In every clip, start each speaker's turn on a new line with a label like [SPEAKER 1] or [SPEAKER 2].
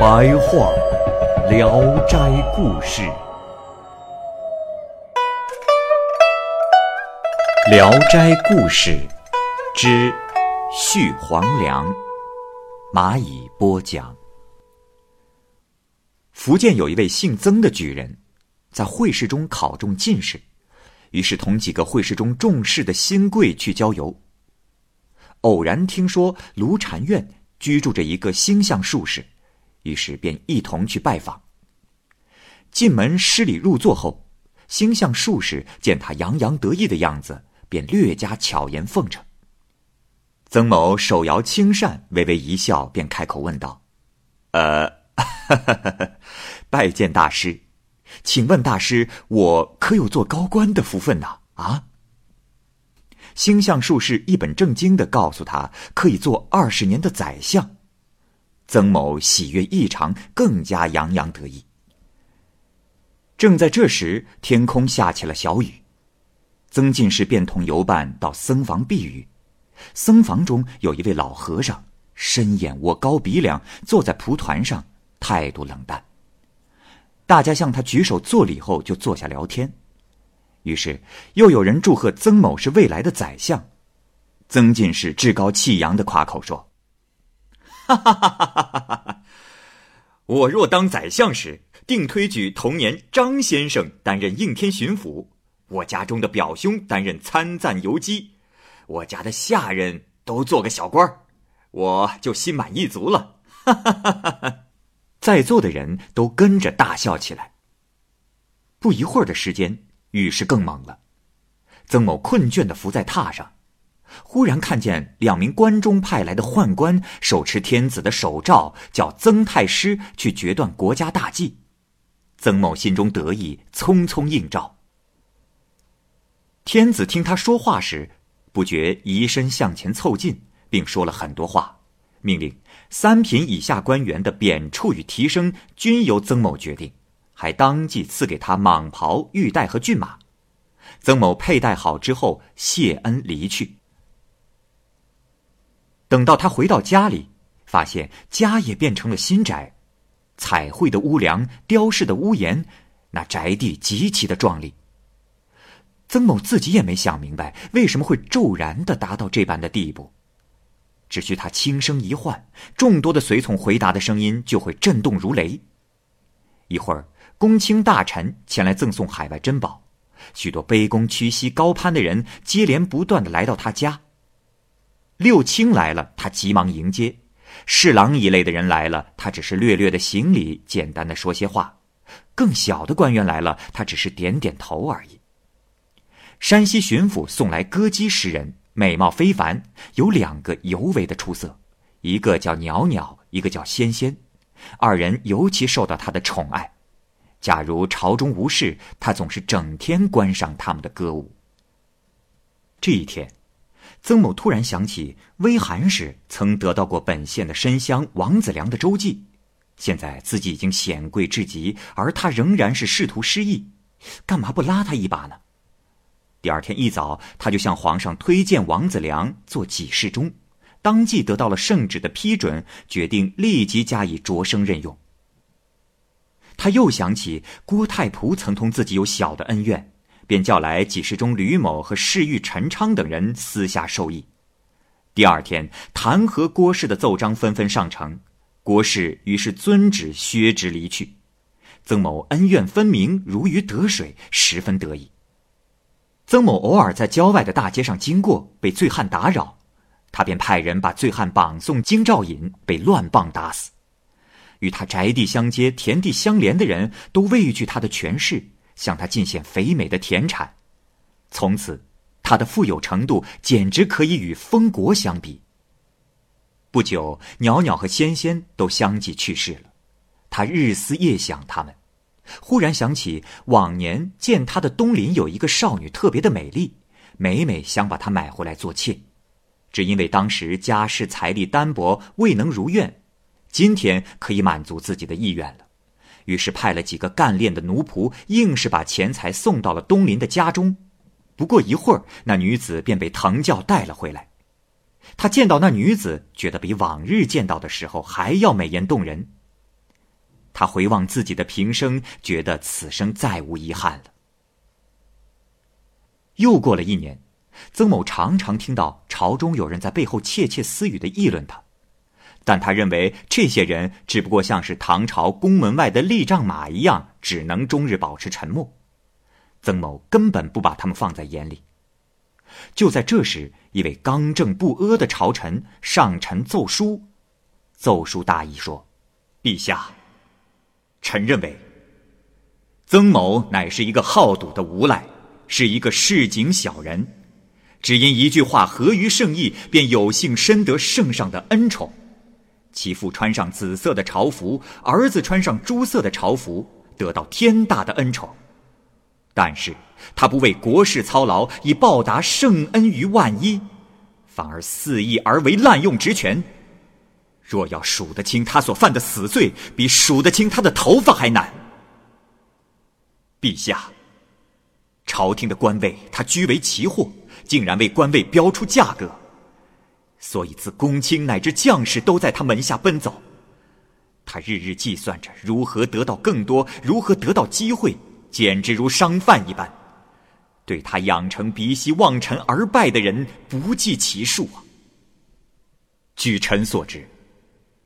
[SPEAKER 1] 白话《聊斋故事》，《聊斋故事》之续黄粱，蚂蚁播讲。福建有一位姓曾的举人，在会试中考中进士，于是同几个会试中中士的新贵去郊游。偶然听说卢禅院居住着一个星象术士，于是便一同去拜访。进门施礼入座后，星象术士见他洋洋得意的样子，便略加巧言奉承。曾某手摇青扇，微微一笑，便开口问道：“呃。”拜见大师，请问大师，我可有做高官的福分呢？啊？星象术士一本正经的告诉他，可以做二十年的宰相。曾某喜悦异常，更加洋洋得意。正在这时，天空下起了小雨，曾进士便同游伴到僧房避雨。僧房中有一位老和尚，深眼窝、高鼻梁，坐在蒲团上。态度冷淡。大家向他举手作礼后，就坐下聊天。于是又有人祝贺曾某是未来的宰相。曾进士趾高气扬的夸口说：“哈哈哈哈哈哈！我若当宰相时，定推举同年张先生担任应天巡抚，我家中的表兄担任参赞游击，我家的下人都做个小官儿我就心满意足了。”哈哈哈哈哈！在座的人都跟着大笑起来。不一会儿的时间，雨势更猛了。曾某困倦的伏在榻上，忽然看见两名关中派来的宦官手持天子的手诏，叫曾太师去决断国家大计。曾某心中得意，匆匆应召。天子听他说话时，不觉移身向前凑近，并说了很多话。命令三品以下官员的贬黜与提升均由曾某决定，还当即赐给他蟒袍、玉带和骏马。曾某佩戴好之后，谢恩离去。等到他回到家里，发现家也变成了新宅，彩绘的屋梁、雕饰的屋檐，那宅地极其的壮丽。曾某自己也没想明白，为什么会骤然的达到这般的地步。只需他轻声一唤，众多的随从回答的声音就会震动如雷。一会儿，公卿大臣前来赠送海外珍宝，许多卑躬屈膝、高攀的人接连不断的来到他家。六卿来了，他急忙迎接；侍郎一类的人来了，他只是略略的行礼，简单的说些话；更小的官员来了，他只是点点头而已。山西巡抚送来歌姬诗人。美貌非凡，有两个尤为的出色，一个叫袅袅，一个叫仙仙，二人尤其受到他的宠爱。假如朝中无事，他总是整天观赏他们的歌舞。这一天，曾某突然想起微寒时曾得到过本县的参乡王子良的周记，现在自己已经显贵至极，而他仍然是仕途失意，干嘛不拉他一把呢？第二天一早，他就向皇上推荐王子良做给事中，当即得到了圣旨的批准，决定立即加以擢升任用。他又想起郭太仆曾同自己有小的恩怨，便叫来给事中吕某和侍御陈昌等人私下授意。第二天，弹劾郭氏的奏章纷纷上呈，郭氏于是遵旨削职离去。曾某恩怨分明，如鱼得水，十分得意。曾某偶尔在郊外的大街上经过，被醉汉打扰，他便派人把醉汉绑送京兆尹，被乱棒打死。与他宅地相接、田地相连的人都畏惧他的权势，向他进献肥美的田产。从此，他的富有程度简直可以与封国相比。不久，袅袅和仙仙都相继去世了。他日思夜想他们，忽然想起往年见他的东邻有一个少女特别的美丽，每每想把她买回来做妾，只因为当时家世财力单薄，未能如愿。今天可以满足自己的意愿了，于是派了几个干练的奴仆，硬是把钱财送到了东林的家中。不过一会儿，那女子便被藤轿带了回来。他见到那女子，觉得比往日见到的时候还要美艳动人。他回望自己的平生，觉得此生再无遗憾了。又过了一年，曾某常常听到朝中有人在背后窃窃私语的议论他，但他认为这些人只不过像是唐朝宫门外的立仗马一样，只能终日保持沉默。曾某根本不把他们放在眼里。就在这时，一位刚正不阿的朝臣上陈奏书，奏书大意说：“陛下，臣认为曾某乃是一个好赌的无赖，是一个市井小人，只因一句话合于圣意，便有幸深得圣上的恩宠。其父穿上紫色的朝服，儿子穿上朱色的朝服，得到天大的恩宠。但是。”他不为国事操劳，以报答圣恩于万一，反而肆意而为，滥用职权。若要数得清他所犯的死罪，比数得清他的头发还难。陛下，朝廷的官位他居为奇货，竟然为官位标出价格，所以自公卿乃至将士都在他门下奔走。他日日计算着如何得到更多，如何得到机会，简直如商贩一般。对他养成鼻息望尘而败的人不计其数啊！据臣所知，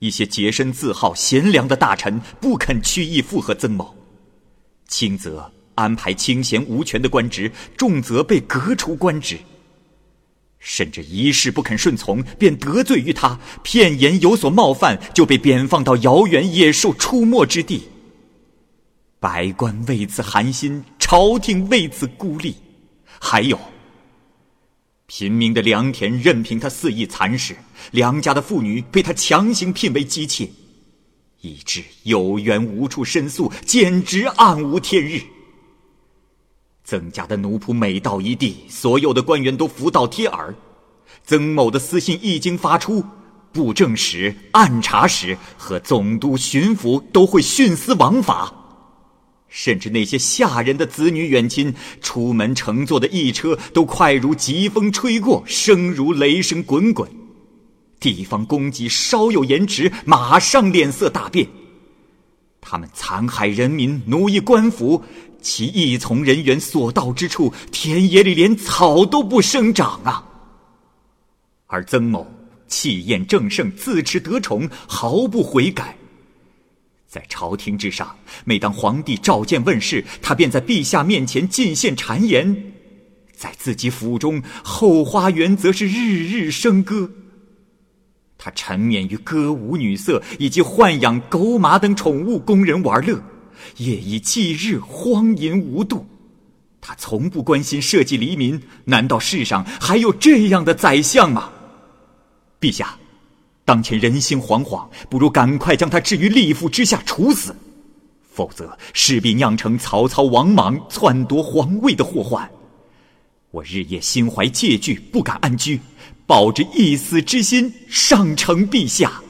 [SPEAKER 1] 一些洁身自好、贤良的大臣不肯屈意附和曾某，轻则安排清闲无权的官职，重则被革除官职。甚至一事不肯顺从，便得罪于他；片言有所冒犯，就被贬放到遥远野兽出没之地。百官为此寒心，朝廷为此孤立。还有，平民的良田任凭他肆意蚕食，良家的妇女被他强行聘为姬妾，以致有冤无处申诉，简直暗无天日。曾家的奴仆每到一地，所有的官员都伏到贴耳。曾某的私信一经发出，布政使、按察使和总督、巡抚都会徇私枉法。甚至那些下人的子女远亲，出门乘坐的驿车都快如疾风吹过，声如雷声滚滚。地方公给稍有延迟，马上脸色大变。他们残害人民，奴役官府，其一从人员所到之处，田野里连草都不生长啊！而曾某气焰正盛，自持得宠，毫不悔改。在朝廷之上，每当皇帝召见问世，他便在陛下面前进献谗言；在自己府中后花园，则是日日笙歌。他沉湎于歌舞女色，以及豢养狗马等宠物供人玩乐，夜以继日，荒淫无度。他从不关心社稷黎民，难道世上还有这样的宰相吗？陛下。当前人心惶惶，不如赶快将他置于利府之下处死，否则势必酿成曹操王莽篡夺皇位的祸患。我日夜心怀戒惧，不敢安居，抱着一死之心上呈陛下。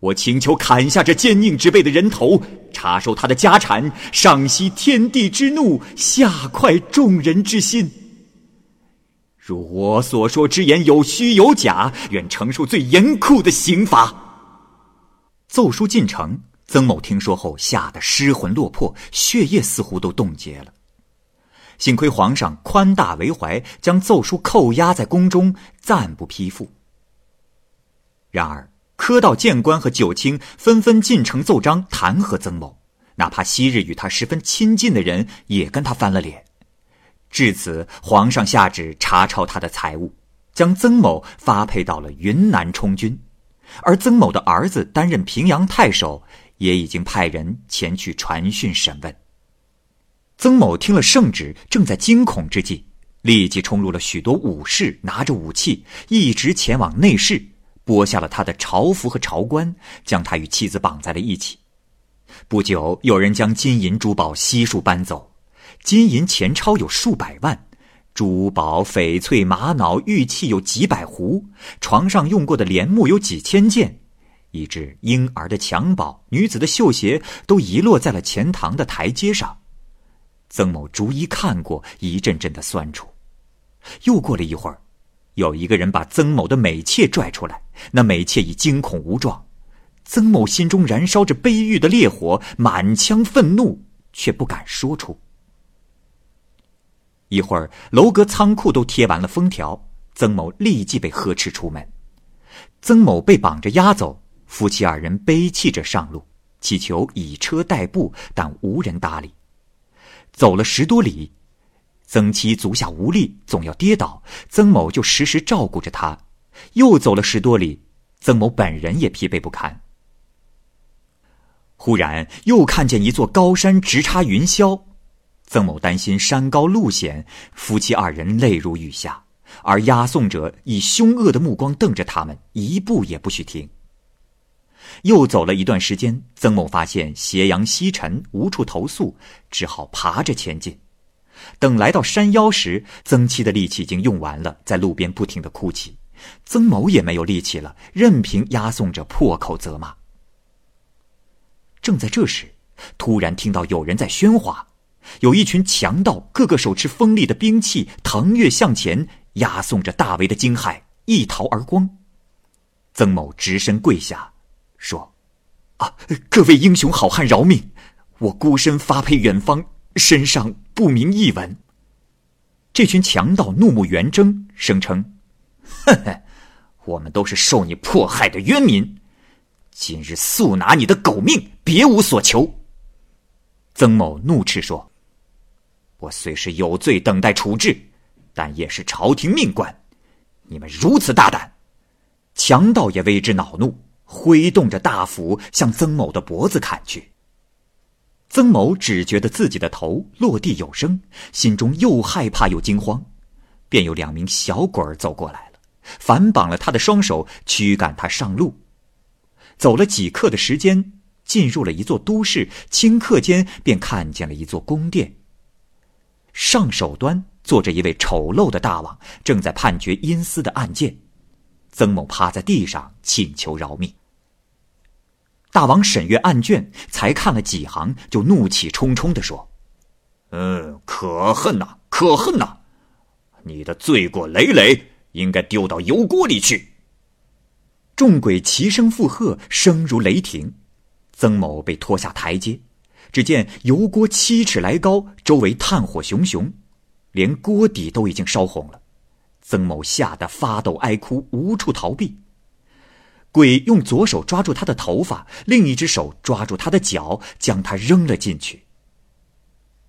[SPEAKER 1] 我请求砍下这奸佞之辈的人头，查收他的家产，上息天地之怒，下快众人之心。如我所说之言有虚有假，愿承受最严酷的刑罚。奏书进城，曾某听说后吓得失魂落魄，血液似乎都冻结了。幸亏皇上宽大为怀，将奏书扣押在宫中，暂不批复。然而，科道谏官和九卿纷纷进城奏章弹劾曾某，哪怕昔日与他十分亲近的人也跟他翻了脸。至此，皇上下旨查抄他的财物，将曾某发配到了云南充军，而曾某的儿子担任平阳太守，也已经派人前去传讯审问。曾某听了圣旨，正在惊恐之际，立即冲入了许多武士，拿着武器，一直前往内室，剥下了他的朝服和朝冠，将他与妻子绑在了一起。不久，有人将金银珠宝悉数搬走，金银钱钞有数百万，珠宝、翡翠、玛瑙、玉器有几百壶，床上用过的帘幕有几千件，以致婴儿的襁褓、女子的绣鞋都遗落在了钱塘的台阶上。曾某逐一看过，一阵阵的酸楚。又过了一会儿，有一个人把曾某的美妾拽出来，那美妾已惊恐无状。曾某心中燃烧着悲郁的烈火，满腔愤怒却不敢说出。一会儿，楼阁仓库都贴完了封条，曾某立即被呵斥出门。曾某被绑着押走，夫妻二人悲泣着上路，祈求以车代步，但无人搭理。走了十多里，曾妻足下无力，总要跌倒，曾某就时时照顾着她。又走了十多里，曾某本人也疲惫不堪。忽然又看见一座高山直插云霄，曾某担心山高路险，夫妻二人泪如雨下，而押送者以凶恶的目光瞪着他们，一步也不许停。又走了一段时间，曾某发现斜阳西沉，无处投宿，只好爬着前进。等来到山腰时，曾妻的力气已经用完了，在路边不停的哭泣，曾某也没有力气了，任凭押送者破口责骂。正在这时，突然听到有人在喧哗，有一群强盗，个个手持锋利的兵器，腾跃向前，押送着大为的惊骇，一逃而光。曾某直身跪下，说：“啊，各位英雄好汉饶命！我孤身发配远方，身上不明一文。”这群强盗怒目圆睁，声称：“哼哼，我们都是受你迫害的冤民。”今日速拿你的狗命，别无所求。曾某怒斥说：“我虽是有罪，等待处置，但也是朝廷命官。你们如此大胆！”强盗也为之恼怒，挥动着大斧向曾某的脖子砍去。曾某只觉得自己的头落地有声，心中又害怕又惊慌，便有两名小鬼儿走过来了，反绑了他的双手，驱赶他上路。走了几刻的时间，进入了一座都市，顷刻间便看见了一座宫殿。上首端坐着一位丑陋的大王，正在判决阴司的案件。曾某趴在地上请求饶命。大王审阅案卷，才看了几行，就怒气冲冲地说：“嗯，可恨呐，可恨呐！你的罪过累累，应该丢到油锅里去。”众鬼齐声附和，声如雷霆。曾某被拖下台阶，只见油锅七尺来高，周围炭火熊熊，连锅底都已经烧红了。曾某吓得发抖哀哭，无处逃避。鬼用左手抓住他的头发，另一只手抓住他的脚，将他扔了进去。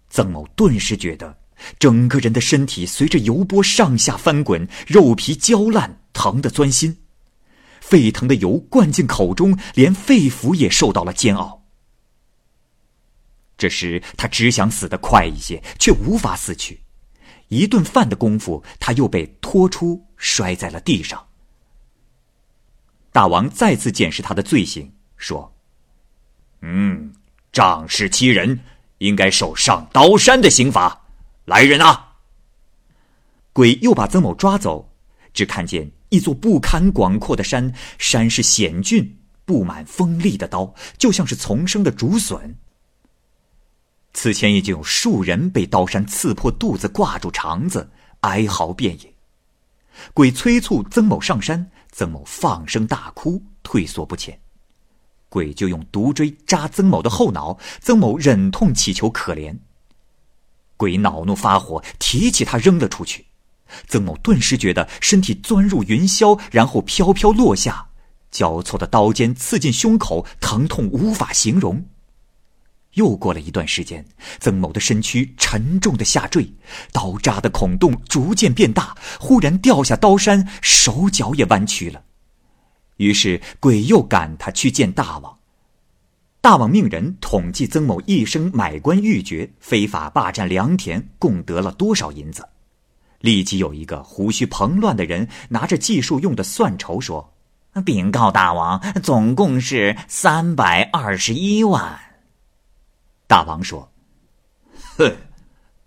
[SPEAKER 1] 曾某顿时觉得整个人的身体随着油波上下翻滚，肉皮焦烂，疼得钻心。沸腾的油灌进口中，连肺腑也受到了煎熬。这时他只想死得快一些，却无法死去。一顿饭的功夫，他又被拖出，摔在了地上。大王再次检视他的罪行，说：“嗯，仗势欺人，应该受上刀山的刑罚。来人啊！”鬼又把曾某抓走，只看见。一座不堪广阔的山，山势险峻，布满锋利的刀，就像是丛生的竹笋。此前已经有数人被刀山刺破肚子，挂住肠子，哀嚎遍野。鬼催促曾某上山，曾某放声大哭，退缩不前。鬼就用毒锥扎曾某的后脑，曾某忍痛乞求可怜。鬼恼怒发火，提起他扔了出去。曾某顿时觉得身体钻入云霄，然后飘飘落下，交错的刀尖刺进胸口，疼痛无法形容。又过了一段时间，曾某的身躯沉重的下坠，刀扎的孔洞逐渐变大，忽然掉下刀山，手脚也弯曲了。于是鬼又赶他去见大王。大王命人统计曾某一生买官鬻爵、非法霸占良田，共得了多少银子。立即有一个胡须蓬乱的人拿着计数用的算筹说：“
[SPEAKER 2] 禀告大王，总共是三百二十一万。
[SPEAKER 1] 大王说：“
[SPEAKER 3] 哼，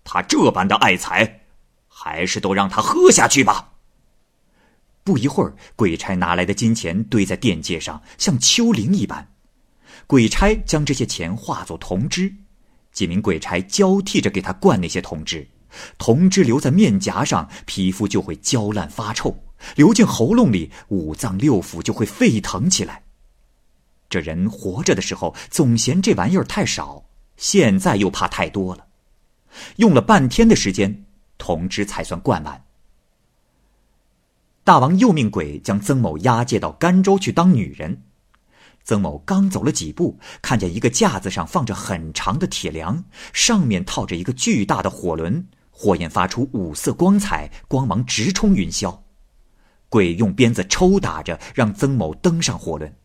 [SPEAKER 3] 他这般的爱财，还是都让他喝下去吧。”
[SPEAKER 1] 不一会儿，鬼差拿来的金钱堆在殿阶上，像丘陵一般。鬼差将这些钱化作铜汁，几名鬼差交替着给他灌那些铜汁，铜汁流在面颊上，皮肤就会焦烂发臭；流进喉咙里，五脏六腑就会沸腾起来。这人活着的时候总嫌这玩意儿太少，现在又怕太多了，用了半天的时间，铜汁才算灌完。大王又命鬼将曾某押解到甘州去当女人。曾某刚走了几步，看见一个架子上放着很长的铁梁，上面套着一个巨大的火轮，火焰发出五色光彩，光芒直冲云霄。鬼用鞭子抽打着，让曾某登上火轮。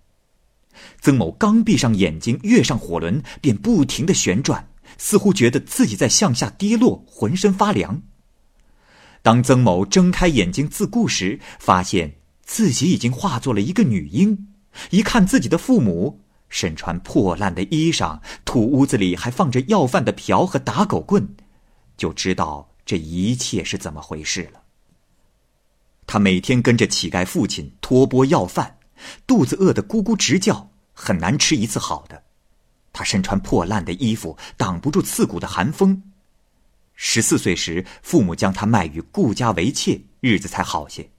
[SPEAKER 1] 曾某刚闭上眼睛，跃上火轮，便不停的旋转，似乎觉得自己在向下跌落，浑身发凉。当曾某睁开眼睛自顾时，发现自己已经化作了一个女婴。一看自己的父母身穿破烂的衣裳，土屋子里还放着要饭的瓢和打狗棍，就知道这一切是怎么回事了。他每天跟着乞丐父亲托钵要饭，肚子饿得咕咕直叫，很难吃一次好的。他身穿破烂的衣服，挡不住刺骨的寒风。十四岁时，父母将他卖与顾家为妾，日子才好些。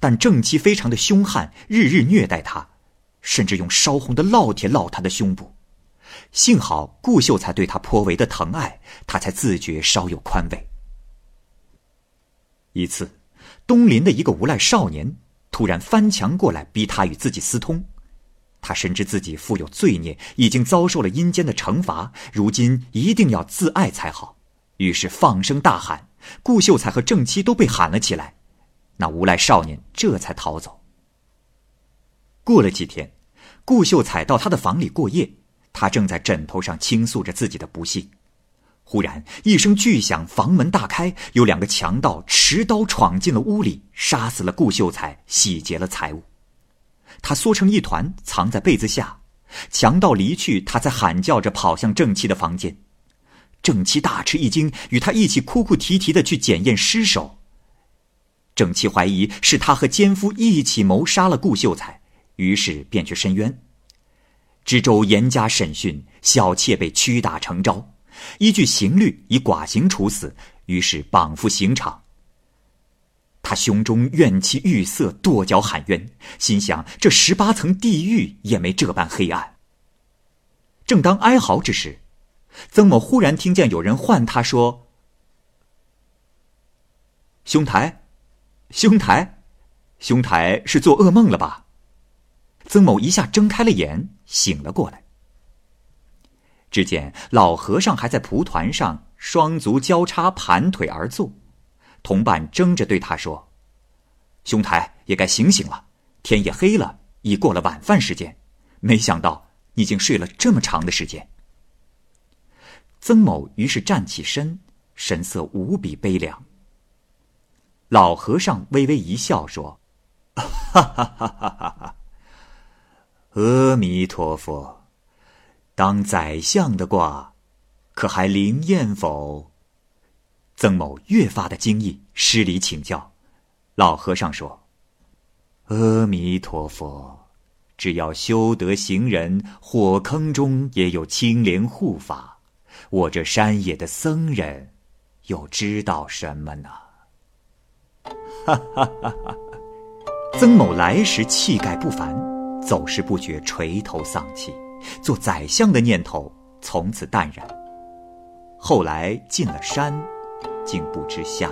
[SPEAKER 1] 但正妻非常的凶悍，日日虐待他，甚至用烧红的烙铁烙他的胸部。幸好顾秀才对他颇为的疼爱，他才自觉稍有宽慰。一次，东邻的一个无赖少年突然翻墙过来，逼他与自己私通。他深知自己负有罪孽，已经遭受了阴间的惩罚，如今一定要自爱才好。于是放声大喊，顾秀才和正妻都被喊了起来。那无赖少年这才逃走。过了几天，顾秀才到他的房里过夜，他正在枕头上倾诉着自己的不幸。忽然一声巨响，房门大开，有两个强盗持刀闯进了屋里，杀死了顾秀才，洗劫了财物。他缩成一团，藏在被子下。强盗离去，他才喊叫着跑向正妻的房间。正妻大吃一惊，与他一起哭哭啼啼的去检验尸首。正妻怀疑是他和奸夫一起谋杀了顾秀才，于是便去申冤。知州严加审讯，小妾被屈打成招，依据刑律以剐刑处死，于是绑赴刑场。他胸中怨气欲塞，跺脚喊冤，心想这十八层地狱也没这般黑暗。正当哀嚎之时。曾某忽然听见有人唤他说：“兄台，兄台，兄台是做噩梦了吧？”曾某一下睁开了眼，醒了过来。只见老和尚还在蒲团上双足交叉盘腿而坐，同伴争着对他说：“兄台也该醒醒了，天也黑了，已过了晚饭时间。没想到你竟睡了这么长的时间。”曾某于是站起身，神色无比悲凉。老和尚微微一笑，说：“哈哈哈哈哈哈！阿弥陀佛，当宰相的卦，可还灵验否？”曾某越发的惊异，施礼请教。老和尚说：“阿弥陀佛，只要修德行人，火坑中也有青莲护法。”我这山野的僧人，又知道什么呢？哈哈哈哈曾某来时气概不凡，走时不觉垂头丧气，做宰相的念头从此淡然。后来进了山，竟不知下。